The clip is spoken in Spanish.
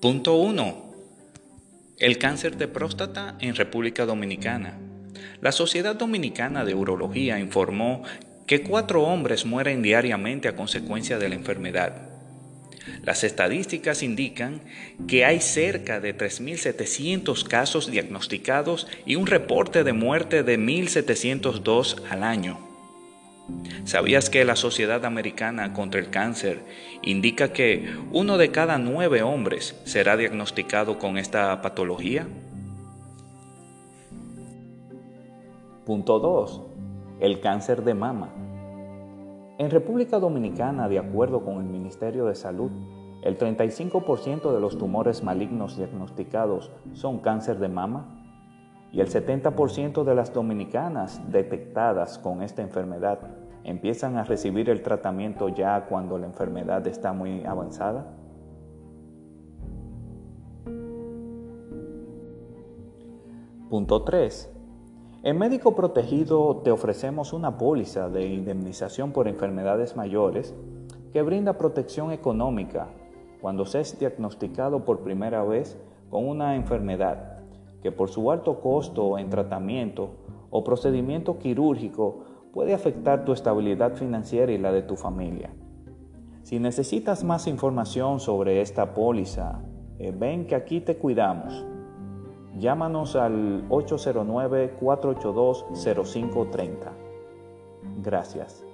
Punto 1. El cáncer de próstata en República Dominicana. La Sociedad Dominicana de Urología informó que cuatro hombres mueren diariamente a consecuencia de la enfermedad. Las estadísticas indican que hay cerca de 3.700 casos diagnosticados y un reporte de muerte de 1.702 al año. ¿Sabías que la Sociedad Americana contra el Cáncer indica que uno de cada nueve hombres será diagnosticado con esta patología? Punto 2. El cáncer de mama. En República Dominicana, de acuerdo con el Ministerio de Salud, el 35% de los tumores malignos diagnosticados son cáncer de mama y el 70% de las dominicanas detectadas con esta enfermedad empiezan a recibir el tratamiento ya cuando la enfermedad está muy avanzada? Punto 3. En Médico Protegido te ofrecemos una póliza de indemnización por enfermedades mayores que brinda protección económica cuando seas diagnosticado por primera vez con una enfermedad que por su alto costo en tratamiento o procedimiento quirúrgico puede afectar tu estabilidad financiera y la de tu familia. Si necesitas más información sobre esta póliza, eh, ven que aquí te cuidamos. Llámanos al 809-482-0530. Gracias.